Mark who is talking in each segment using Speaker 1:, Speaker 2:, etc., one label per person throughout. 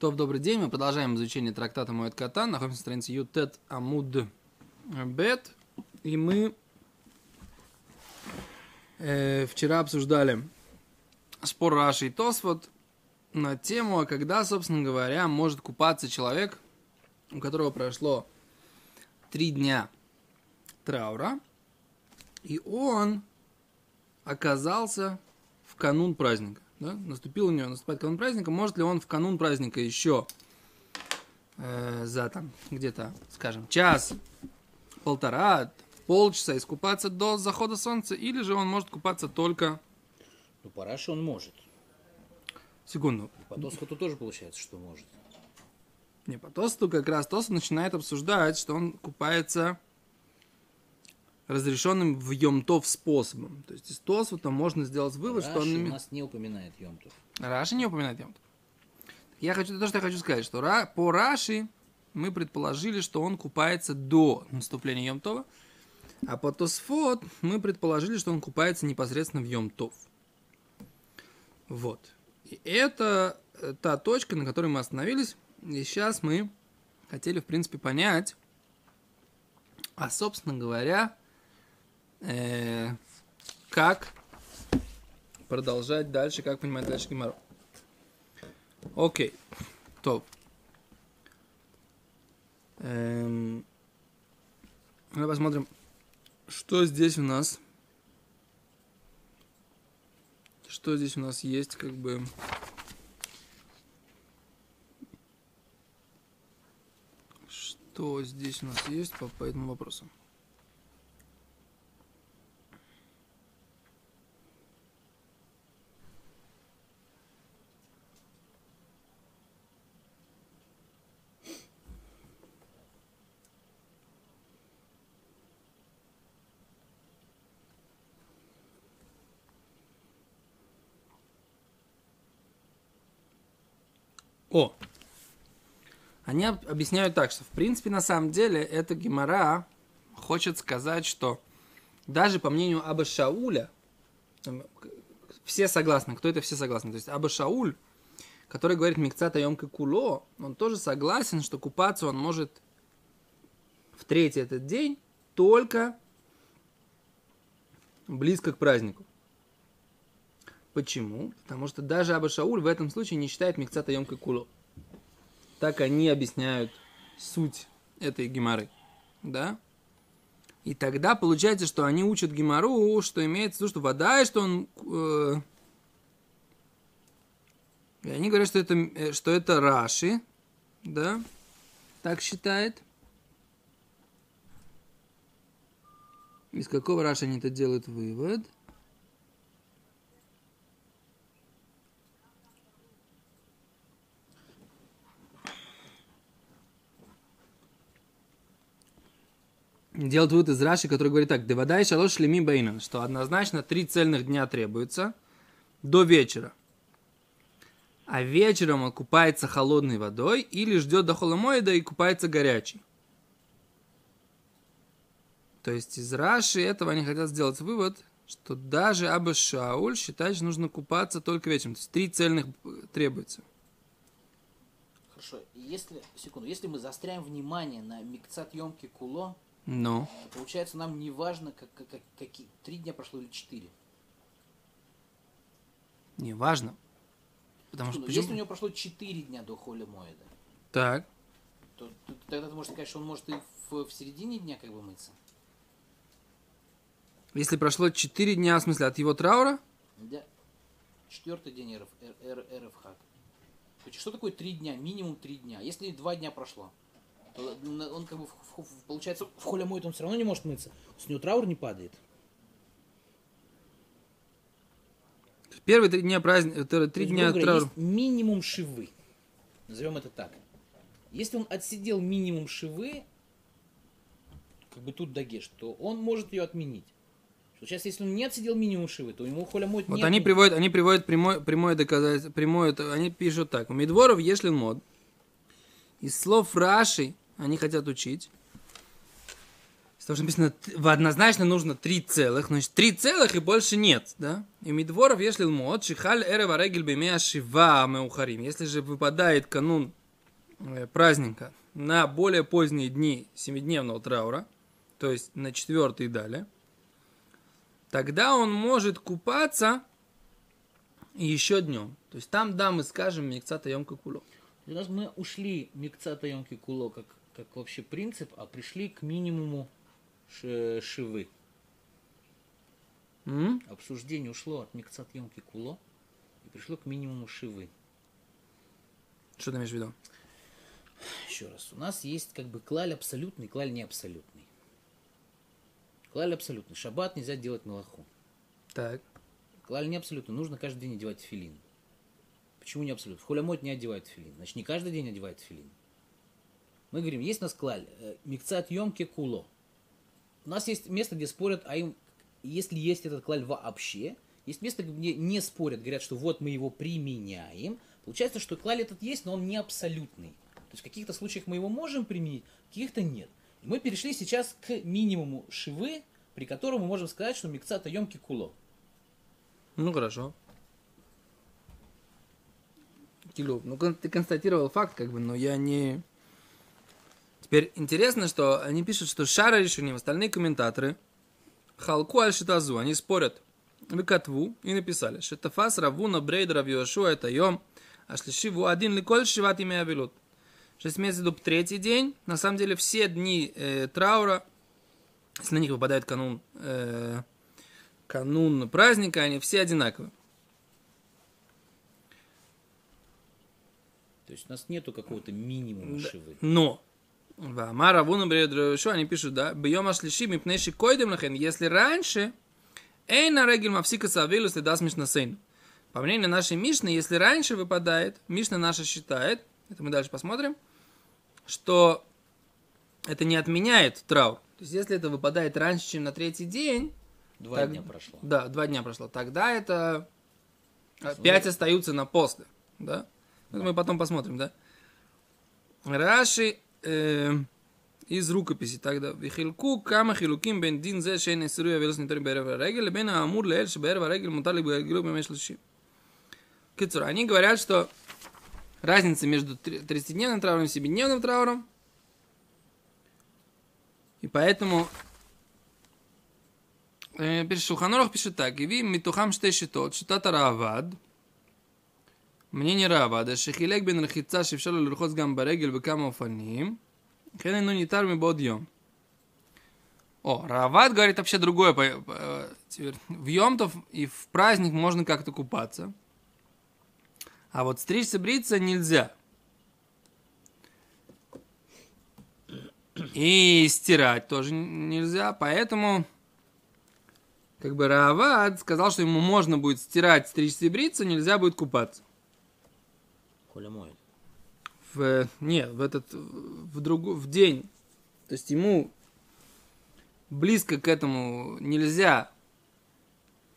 Speaker 1: То, добрый день, мы продолжаем изучение трактата Моет Катан, находимся на странице Ютет Амуд Бет, и мы э, вчера обсуждали спор Раши и Тосфот на тему, а когда, собственно говоря, может купаться человек, у которого прошло три дня траура, и он оказался в канун праздника да, наступил у него, наступает канун праздника, может ли он в канун праздника еще э, за там где-то, скажем, час, полтора, полчаса искупаться до захода солнца, или же он может купаться только...
Speaker 2: Ну, по Раши он может.
Speaker 1: Секунду.
Speaker 2: По Тосхоту тоже получается, что может.
Speaker 1: Не, по Тосту как раз Тост начинает обсуждать, что он купается разрешенным в Йомтов способом. То есть из Тосфота можно сделать вывод,
Speaker 2: Раши
Speaker 1: что он...
Speaker 2: у нас не упоминает Йомтов.
Speaker 1: Раши не упоминает Йомтов. Я хочу, то, что я хочу сказать, что Ра, по Раши мы предположили, что он купается до наступления Йомтова, а по Тосфот мы предположили, что он купается непосредственно в Йомтов. Вот. И это э, та точка, на которой мы остановились. И сейчас мы хотели, в принципе, понять, а, собственно говоря, э, как продолжать дальше, как понимать дальше Гимару. Окей. Топ. Эм, давай посмотрим, что здесь у нас. Что здесь у нас есть, как бы... Что здесь у нас есть по, по этому вопросу? О! Они об- объясняют так, что в принципе на самом деле эта гемора хочет сказать, что даже по мнению Аба Шауля, все согласны, кто это все согласны, то есть Аба Шауль, который говорит Микцата Йомка Куло, он тоже согласен, что купаться он может в третий этот день только близко к празднику. Почему? Потому что даже Аба Шауль в этом случае не считает Микцата Йом Куло. Так они объясняют суть этой геморы. Да? И тогда получается, что они учат гемору, что имеется в виду, что вода, и что он... э, и они говорят, что это, э, что это Раши, да, так считает. Из какого Раши они это делают вывод? Делает вывод из Раши, который говорит так, «Девадай шалош шлеми бейнан», что однозначно три цельных дня требуется до вечера. А вечером он купается холодной водой или ждет до холомоида и купается горячей. То есть из Раши этого они хотят сделать вывод, что даже Аба Шауль считает, что нужно купаться только вечером. То есть три цельных требуется.
Speaker 2: Хорошо, если, секунду, если мы застряем внимание на Микцат Йомки Куло,
Speaker 1: Но.
Speaker 2: то получается нам не важно, как, как, как- какие, три дня прошло или четыре.
Speaker 1: Не важно. Потому что
Speaker 2: Секунду,
Speaker 1: почему?
Speaker 2: Если у него прошло четыре дня до Холя Моеда,
Speaker 1: Так.
Speaker 2: то, то тогда ты можешь сказать, что он может и в, в середине дня как бы мыться.
Speaker 1: Если прошло 4 дня, в смысле, от его траура,
Speaker 2: Да. Четвертый день РФ, РФ есть Что такое три дня? Минимум три дня. Если два дня прошло, он как бы, получается, в холе моет, он все равно не может мыться. С него траур не падает.
Speaker 1: первые три дня праздника, три
Speaker 2: То есть,
Speaker 1: дня
Speaker 2: говоря,
Speaker 1: траура.
Speaker 2: есть минимум шивы. Назовем это так. Если он отсидел минимум шивы, как бы тут дагеш, то он может ее отменить. Что Сейчас, если он не отсидел минимум шивы, то ему холя моет
Speaker 1: Вот они приводят, они приводят прямое, прямое доказательство, прямое, они пишут так. У Медворов ешлин мод. Из слов Раши они хотят учить. Потому что написано, однозначно нужно три целых, значит, три целых и больше нет, да? И Мидворов, если лмот, шихаль эрева регель бемея шива меухарим. Если же выпадает канун э, праздника на более поздние дни семидневного траура, то есть на четвертый и далее, тогда он может купаться еще днем. То есть там, да, мы скажем микцата емка куло.
Speaker 2: Нас мы ушли микцата емки куло как, как вообще принцип, а пришли к минимуму шивы.
Speaker 1: М?
Speaker 2: Обсуждение ушло от микцат емки куло и пришло к минимуму шивы.
Speaker 1: Что ты имеешь в виду?
Speaker 2: Еще раз, у нас есть как бы клаль абсолютный, клаль не абсолютный. Клаль абсолютный. Шаббат нельзя делать мелаху.
Speaker 1: Так.
Speaker 2: Клаль не абсолютный. Нужно каждый день одевать филин. Почему не абсолютно? В хулямот не одевают филин. Значит, не каждый день одевают филин. Мы говорим, есть у нас клаль. э, Микцат емке куло. У нас есть место, где спорят, а им, если есть этот клаль вообще, есть место, где не спорят, говорят, что вот мы его применяем. Получается, что клаль этот есть, но он не абсолютный. То есть в каких-то случаях мы его можем применить, в каких-то нет. И мы перешли сейчас к минимуму шивы, при котором мы можем сказать, что микцата емки куло.
Speaker 1: Ну хорошо. Килу. Ну, ты констатировал факт, как бы, но я не... Теперь интересно, что они пишут, что Шара решением, остальные комментаторы, Халку аль Шитазу, они спорят в Катву и написали, Шетафас Равуна Брейд Рав Йошуа это Йом, а шлишиву один ликоль шиват имя Авилут. Что есть имеется в виду третий день, на самом деле все дни э, траура, если на них выпадает канун э, канун праздника, они все одинаковые.
Speaker 2: То есть у нас нету какого-то минимума шивы.
Speaker 1: Но, Вамара Вуна что они пишут, да, бьем ашлиши мипнейши койдем лахен, если раньше, эй на регель мавсика савилу следас мишна сейн. По мнению нашей Мишны, если раньше выпадает, Мишна наша считает, это мы дальше посмотрим, что это не отменяет траур. То есть, если это выпадает раньше, чем на третий день,
Speaker 2: Два
Speaker 1: Так-
Speaker 2: дня прошло.
Speaker 1: да, два дня прошло, тогда это а,
Speaker 2: Ну,
Speaker 1: пять остаются на после, да? Это мы потом посмотрим, да? Раши э, из рукописи тогда. Вихилку кама хилуким бен дин зе шейн эсруя велос нитарим берева регель бен амур леэль шберва регель мутали бергилу бемешлыши. Кицур, они говорят, что разница между 30-дневным трауром и 7-дневным трауром. И поэтому э, Шулханорах пишет так. И ви митухам штешитот, штатара авад – мнение Равада, а шехилек бен рахица шевшал лерхоц гам барегель бекам офаним, хенен ну нитар ми бод йом. О, Рават говорит вообще другое. В Йомтов и в праздник можно как-то купаться. А вот стричься, бриться нельзя. И стирать тоже нельзя, поэтому как бы Рават сказал, что ему можно будет стирать, стричься и бриться, нельзя будет купаться.
Speaker 2: Коля моет.
Speaker 1: В, не, в этот, в, другу, в день. То есть ему близко к этому нельзя.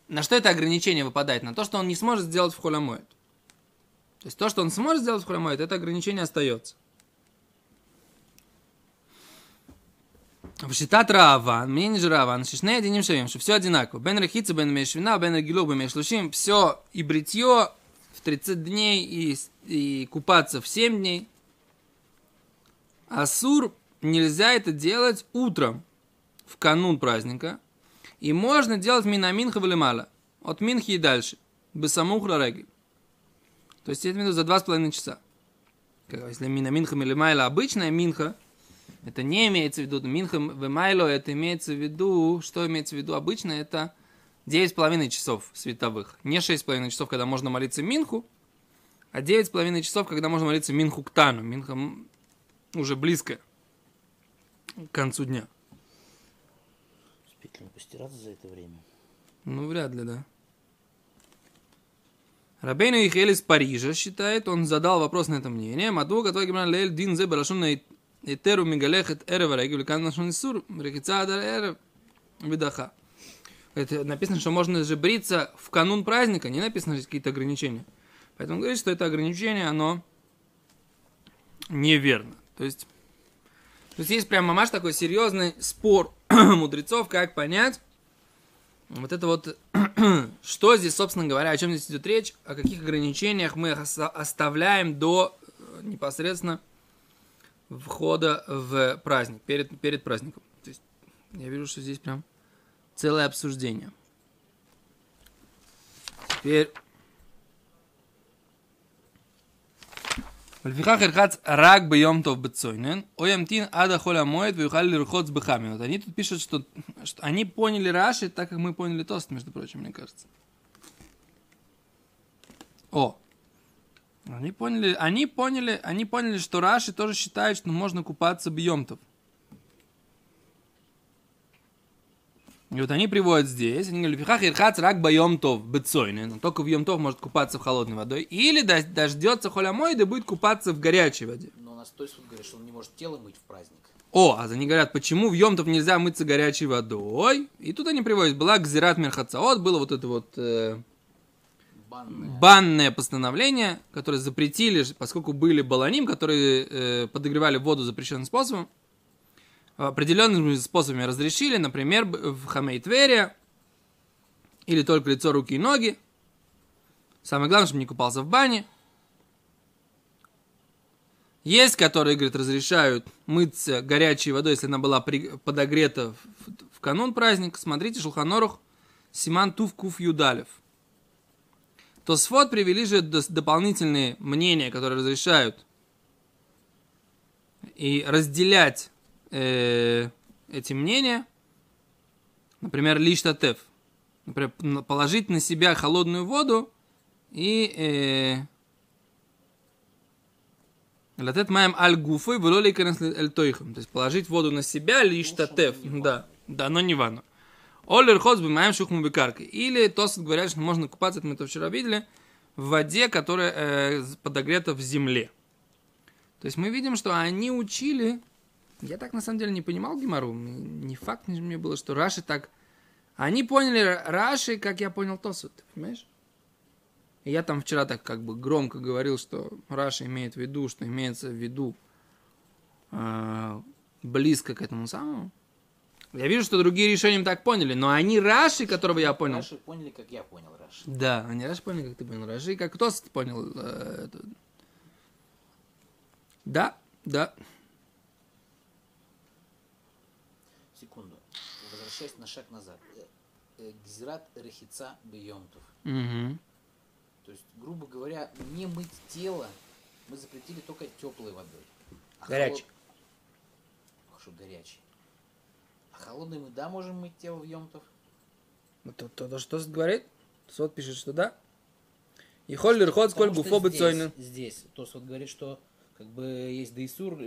Speaker 1: На что это ограничение выпадает? На то, что он не сможет сделать в холямоид. То есть то, что он сможет сделать в холямоид, это ограничение остается. Считат Раван, мнение же Раван, шишней одиним шавим, что все одинаково. Бен рехица, бен мешвина, бен регилу, бен мешлушим, все и бритье в 30 дней, и, и купаться в 7 дней. Асур нельзя это делать утром, в канун праздника. И можно делать минаминха в От минхи и дальше. Бесамухра реги. То есть, это за два с половиной часа. Если минаминха милимайла обычная минха, это не имеется в виду, минха в майло, это имеется в виду, что имеется в виду обычно, это 9,5 часов световых. Не 6,5 часов, когда можно молиться минху, а 9,5 часов, когда можно молиться минху к тану. Минха уже близко к концу дня.
Speaker 2: Успеть ли он постираться за это время?
Speaker 1: Ну, вряд ли, да. Рабейну Ихель из Парижа считает, он задал вопрос на это мнение. Маду, который говорит, лейль дин зе балашон на этеру мигалехет эрева регель, кан нашон исур, рекица адар видаха. Это написано, что можно же бриться в канун праздника, не написано какие-то ограничения. Поэтому говорит, что это ограничение, оно неверно. То есть, То есть есть прям мамаш такой серьезный спор мудрецов, как понять вот это вот, что здесь, собственно говоря, о чем здесь идет речь, о каких ограничениях мы оставляем до э, непосредственно входа в праздник, перед, перед праздником. То есть я вижу, что здесь прям целое обсуждение. Теперь ולפיכך ירחץ רק ביום טוב בצוינן, או ימתין עד החול המועד ויוכל לרחוץ בחמין. Вот они тут пишут, что, что они поняли Раши, так как мы поняли Тост, между прочим, мне кажется. О, они поняли, они поняли, они поняли, что Раши тоже считает, что можно купаться бьемтов. И вот они приводят здесь, они говорят, фихах ирхац рак боем тов бецойны, только в йомтов может купаться в холодной водой, или дождется холямой, да будет купаться в горячей воде.
Speaker 2: Но у нас то есть говорит, что он не может тело мыть в праздник.
Speaker 1: О, а они говорят, почему в Йомтов нельзя мыться горячей водой? И тут они приводят, была Гзират Мерхацаот, было вот это вот э, банное. банное постановление, которое запретили, поскольку были баланим, которые э, подогревали воду запрещенным способом определенными способами разрешили, например, в Хамейтвере, или только лицо, руки и ноги. Самое главное, чтобы не купался в бане. Есть, которые, говорит, разрешают мыться горячей водой, если она была при, подогрета в, в канун праздника. Смотрите, Шулханорух, Симан Тув Куф Юдалев. То свод привели же дополнительные мнения, которые разрешают и разделять э, эти мнения, например, лиштатев, например, положить на себя холодную воду и э, Латет маем аль гуфой влоли эль тойхам. То есть положить воду на себя лишь татев. Да, да, но не ванну. Хоз бы маем шухму бекаркой. Или тос говорят, что можно купаться, это мы это вчера видели, в воде, которая э, подогрета в земле. То есть мы видим, что они учили я так на самом деле не понимал Гимару. Не факт мне было, что Раши так... Они поняли Раши, как я понял Тосу, ты понимаешь? И я там вчера так как бы громко говорил, что Раши имеет в виду, что имеется в виду э, близко к этому самому. Я вижу, что другие решения так поняли, но они Раши, которого я понял.
Speaker 2: Раши поняли, как я понял Раши.
Speaker 1: Да, они Раши поняли, как ты понял Раши, и как Тос понял. Э, это... Да, да.
Speaker 2: Возвращаясь на шаг назад. Э, э, Гзират рехица бьемтов.
Speaker 1: Угу.
Speaker 2: То есть, грубо говоря, не мыть тело мы запретили только теплой водой.
Speaker 1: А горячей.
Speaker 2: Холод... Что горячий. А холодной мы, да, можем мыть тело в емтов?
Speaker 1: Ну, то, то, то, что говорит? Сот пишет, что да. И холлер ход сколь гуфо
Speaker 2: здесь, здесь. То вот говорит, что как бы есть дейсур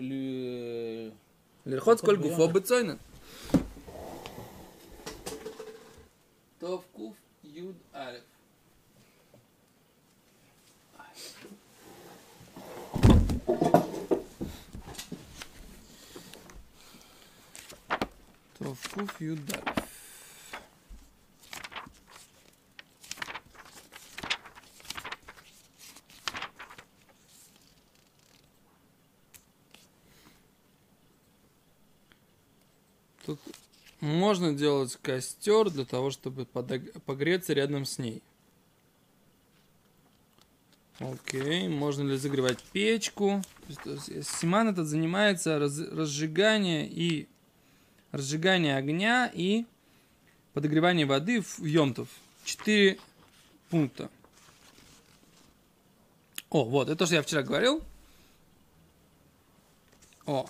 Speaker 1: Лирхот сколь гуфо бецойнен. Тов Куф Юд Алиф. Тов Куф Юд Алиф. Тут можно делать костер для того, чтобы погреться рядом с ней. Окей, можно ли загревать печку? Симан этот занимается раз, разжигание и разжигание огня и подогревание воды в емтов. Четыре пункта. О, вот, это то, что я вчера говорил. О,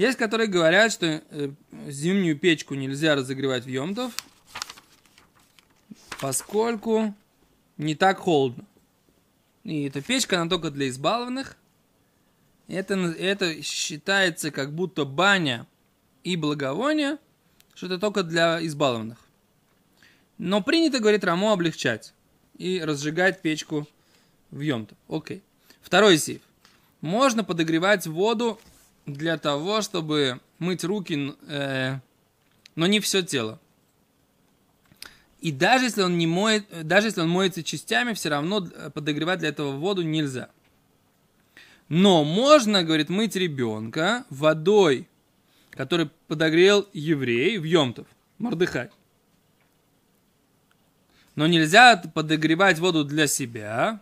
Speaker 1: есть, которые говорят, что э, зимнюю печку нельзя разогревать в Йомтов, поскольку не так холодно. И эта печка, она только для избалованных. Это, это считается как будто баня и благовоние, что это только для избалованных. Но принято, говорит Рамо, облегчать и разжигать печку в Йомтов. Окей. Второй сив. Можно подогревать воду для того, чтобы мыть руки, э, но не все тело. И даже если он не моет, даже если он моется частями, все равно подогревать для этого воду нельзя. Но можно, говорит, мыть ребенка водой, который подогрел еврей в Йомтов, Мордыхай. Но нельзя подогревать воду для себя,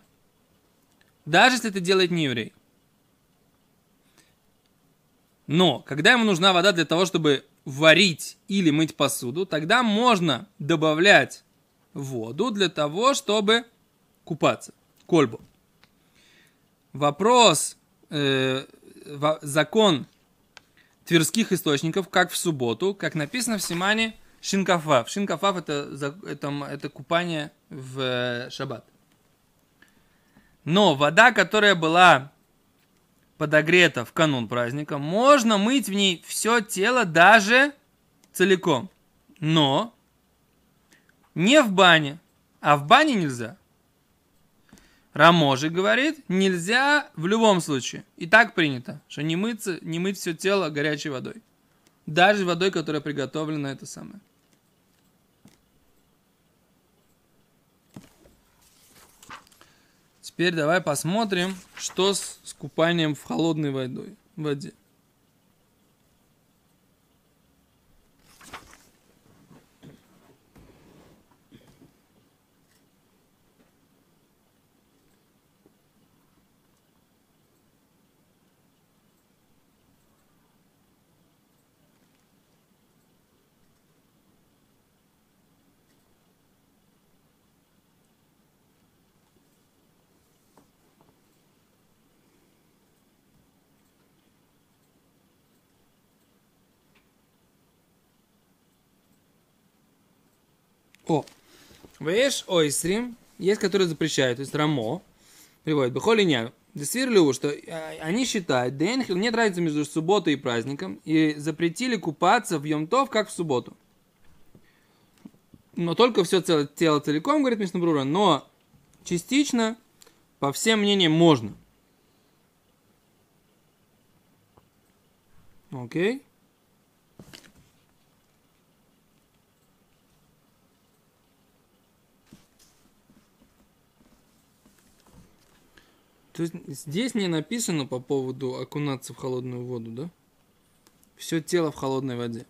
Speaker 1: даже если это делает не еврей. Но, когда ему нужна вода для того, чтобы варить или мыть посуду, тогда можно добавлять воду для того, чтобы купаться. Кольбу. Вопрос, э, закон тверских источников, как в субботу, как написано в Симане Шинкафав. Шинкафав это, это, это купание в э, шаббат. Но вода, которая была подогрета в канун праздника, можно мыть в ней все тело даже целиком. Но не в бане, а в бане нельзя. Раможи говорит, нельзя в любом случае. И так принято, что не, мыться, не мыть все тело горячей водой. Даже водой, которая приготовлена это самое. Теперь давай посмотрим, что с, с купанием в холодной водой, воде. О. Веш ойсрим, есть, которые запрещают, то есть рамо, приводит, бихоли не. Десвирлю, что а, они считают, денхил нет разницы между субботой и праздником, и запретили купаться в Йомтов, как в субботу. Но только все целое, тело целиком, говорит Мишнабрура, но частично, по всем мнениям, можно. Окей? То есть здесь не написано по поводу окунаться в холодную воду, да? Все тело в холодной воде.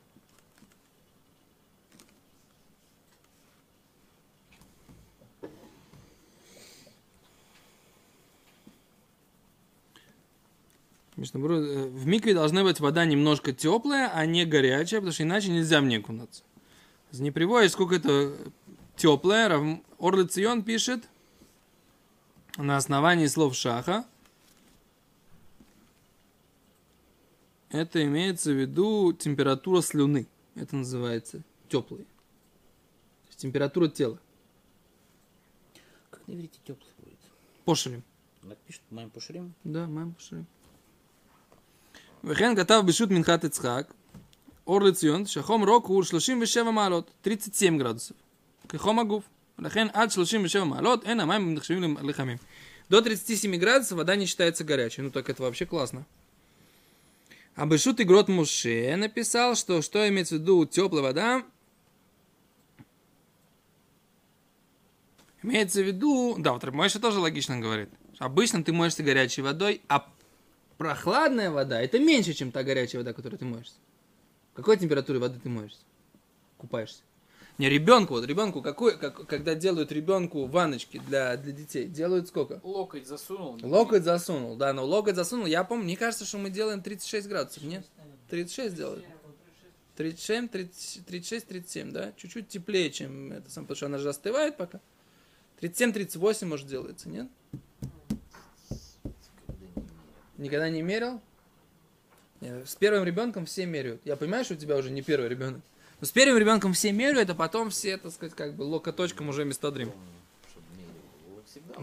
Speaker 1: Э, в микве должна быть вода немножко теплая, а не горячая, потому что иначе нельзя мне окунаться. Не приводит, сколько это теплая. Орлы Цион пишет – на основании слов шаха. Это имеется в виду температура слюны. Это называется теплый. Температура тела.
Speaker 2: Как на иврите теплый будет? Пошелем. Напишет моим пошелем?
Speaker 1: Да, моим пошелем. Вехен Гатав Бешут Минхат Ицхак. Ор Лецион. Шахом Рок Ур 37 Малот. 37 градусов. Кехом Агуф. לכן עד 37 מעלות אין המים נחשבים לחמים. До 37 градусов вода не считается горячей. Ну так это вообще классно. А Бешут Игрот Муше написал, что что имеется в виду теплая вода, Имеется в виду, да, вот Мойша тоже логично говорит. Обычно ты моешься горячей водой, а прохладная вода это меньше, чем та горячая вода, которой ты моешься. Какой температуре воды ты моешься? Купаешься? Не ребенку, вот ребенку, какой, как, когда делают ребенку ванночки для, для детей, делают сколько?
Speaker 2: Локоть засунул.
Speaker 1: Локоть засунул, да, но локоть засунул. Я помню, мне кажется, что мы делаем 36 градусов, нет? 36 делают. 37, 30, 36, 37, да? Чуть-чуть теплее, чем это сам, потому что она же остывает пока. 37, 38, может, делается, нет? Никогда не мерил? Нет, с первым ребенком все меряют. Я понимаю, что у тебя уже не первый ребенок. Но с первым ребенком все меряют, а потом все, так сказать, как бы локоточком уже местодрим.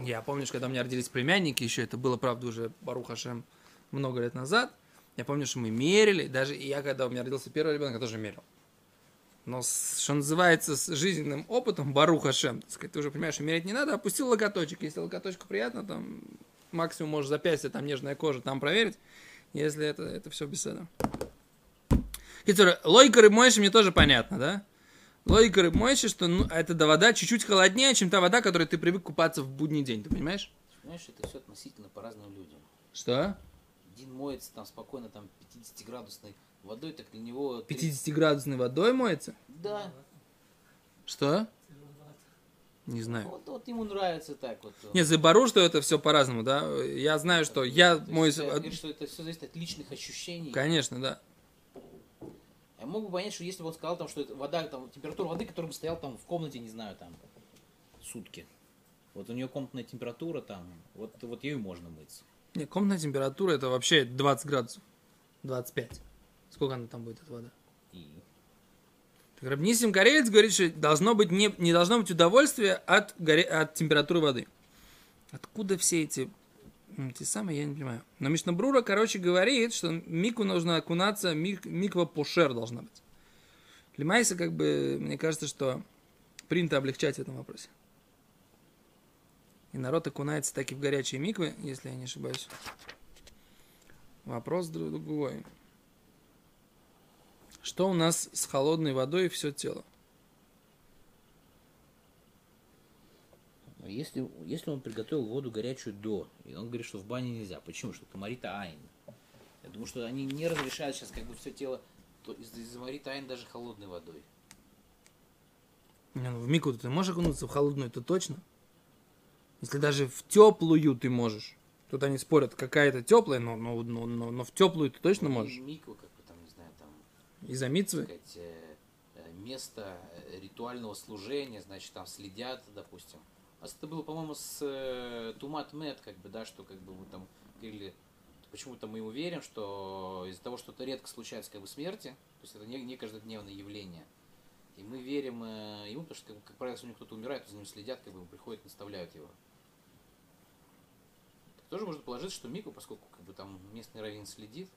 Speaker 1: Я помню, что когда у меня родились племянники, еще это было, правда, уже Барухашем много лет назад. Я помню, что мы мерили, даже я, когда у меня родился первый ребенок, я тоже мерил. Но, с, что называется, с жизненным опытом, Барухашем, так сказать, ты уже понимаешь, что мерить не надо, опустил локоточек. Если локоточку приятно, там максимум можешь запястье, там нежная кожа, там проверить. Если это, это все беседа. Китер, логика рыбмойши мне тоже понятно, да? Логика рыбмойши, что ну, эта вода чуть-чуть холоднее, чем та вода, которой ты привык купаться в будний день, ты понимаешь?
Speaker 2: Понимаешь, это все относительно по разным людям.
Speaker 1: Что?
Speaker 2: один моется там спокойно там 50-градусной водой, так для него... три-
Speaker 1: 50-градусной водой моется?
Speaker 2: Да.
Speaker 1: Что? Не знаю.
Speaker 2: Вот, вот ему нравится так вот.
Speaker 1: Не, забору, что это все по-разному, да. Я знаю, что я
Speaker 2: То есть
Speaker 1: от-
Speaker 2: говоришь, что это все зависит от личных ощущений.
Speaker 1: Конечно, да.
Speaker 2: Я мог бы понять, что если бы он сказал, там, что это вода, там, температура воды, которая бы стоял там в комнате, не знаю, там, сутки. Вот у нее комнатная температура там, вот, вот ею можно мыться.
Speaker 1: Не, комнатная температура это вообще 20 градусов. 25. Сколько она там будет, эта вода?
Speaker 2: И
Speaker 1: Так Рабнисим Карелец говорит, что должно быть не, не должно быть удовольствия от, горе, от температуры воды. Откуда все эти, те самые, я не понимаю. Но Мишна Брура, короче, говорит, что мику нужно окунаться, мик, миква пошер должна быть. Лимайса, как бы, мне кажется, что принято облегчать в этом вопросе. И народ окунается таки в горячие миквы, если я не ошибаюсь. Вопрос другой. Что у нас с холодной водой все тело?
Speaker 2: А если, если он приготовил воду горячую до, и он говорит, что в бане нельзя, почему? Что комарита айн. Я думаю, что они не разрешают сейчас как бы все тело то из, из марита айн даже холодной водой.
Speaker 1: Не, ну в мику ты можешь окунуться в холодную, это точно. Если даже в теплую ты можешь. Тут они спорят, какая-то теплая, но, но, но, но, но в теплую ты точно
Speaker 2: Ну,
Speaker 1: можешь.
Speaker 2: Миква, как бы там, не знаю, там
Speaker 1: Из-за митцвы.
Speaker 2: сказать, э, э, место э, ритуального служения, значит, там следят, допустим. Нас это было, по-моему, с э, Тумат Мед, как бы, да, что как бы мы там говорили, почему-то мы уверен, что из-за того, что это редко случается как бы смерти, то есть это не, не каждодневное явление, и мы верим э, ему, потому что, как, как правило, если у него кто-то умирает, то за ним следят, как бы приходят, наставляют его. Так тоже можно положить, что Мику, поскольку как бы там местный раввин следит,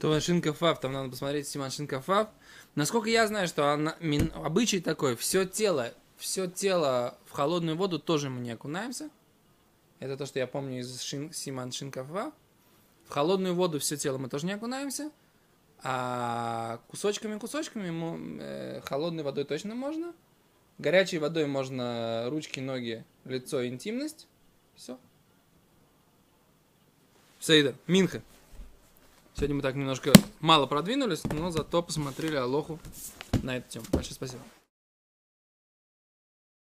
Speaker 1: То шинкафав, там надо посмотреть Симан шинкафав. Насколько я знаю, что она, мин- обычай такой, все тело, все тело в холодную воду тоже мы не окунаемся. Это то, что я помню из шин, Симан шинкафав. В холодную воду все тело мы тоже не окунаемся. А кусочками-кусочками э, холодной водой точно можно. Горячей водой можно ручки, ноги, лицо, интимность. Все. Сейда, Минха. Сегодня мы так немножко мало продвинулись, но зато посмотрели Алоху на эту тему. Большое спасибо.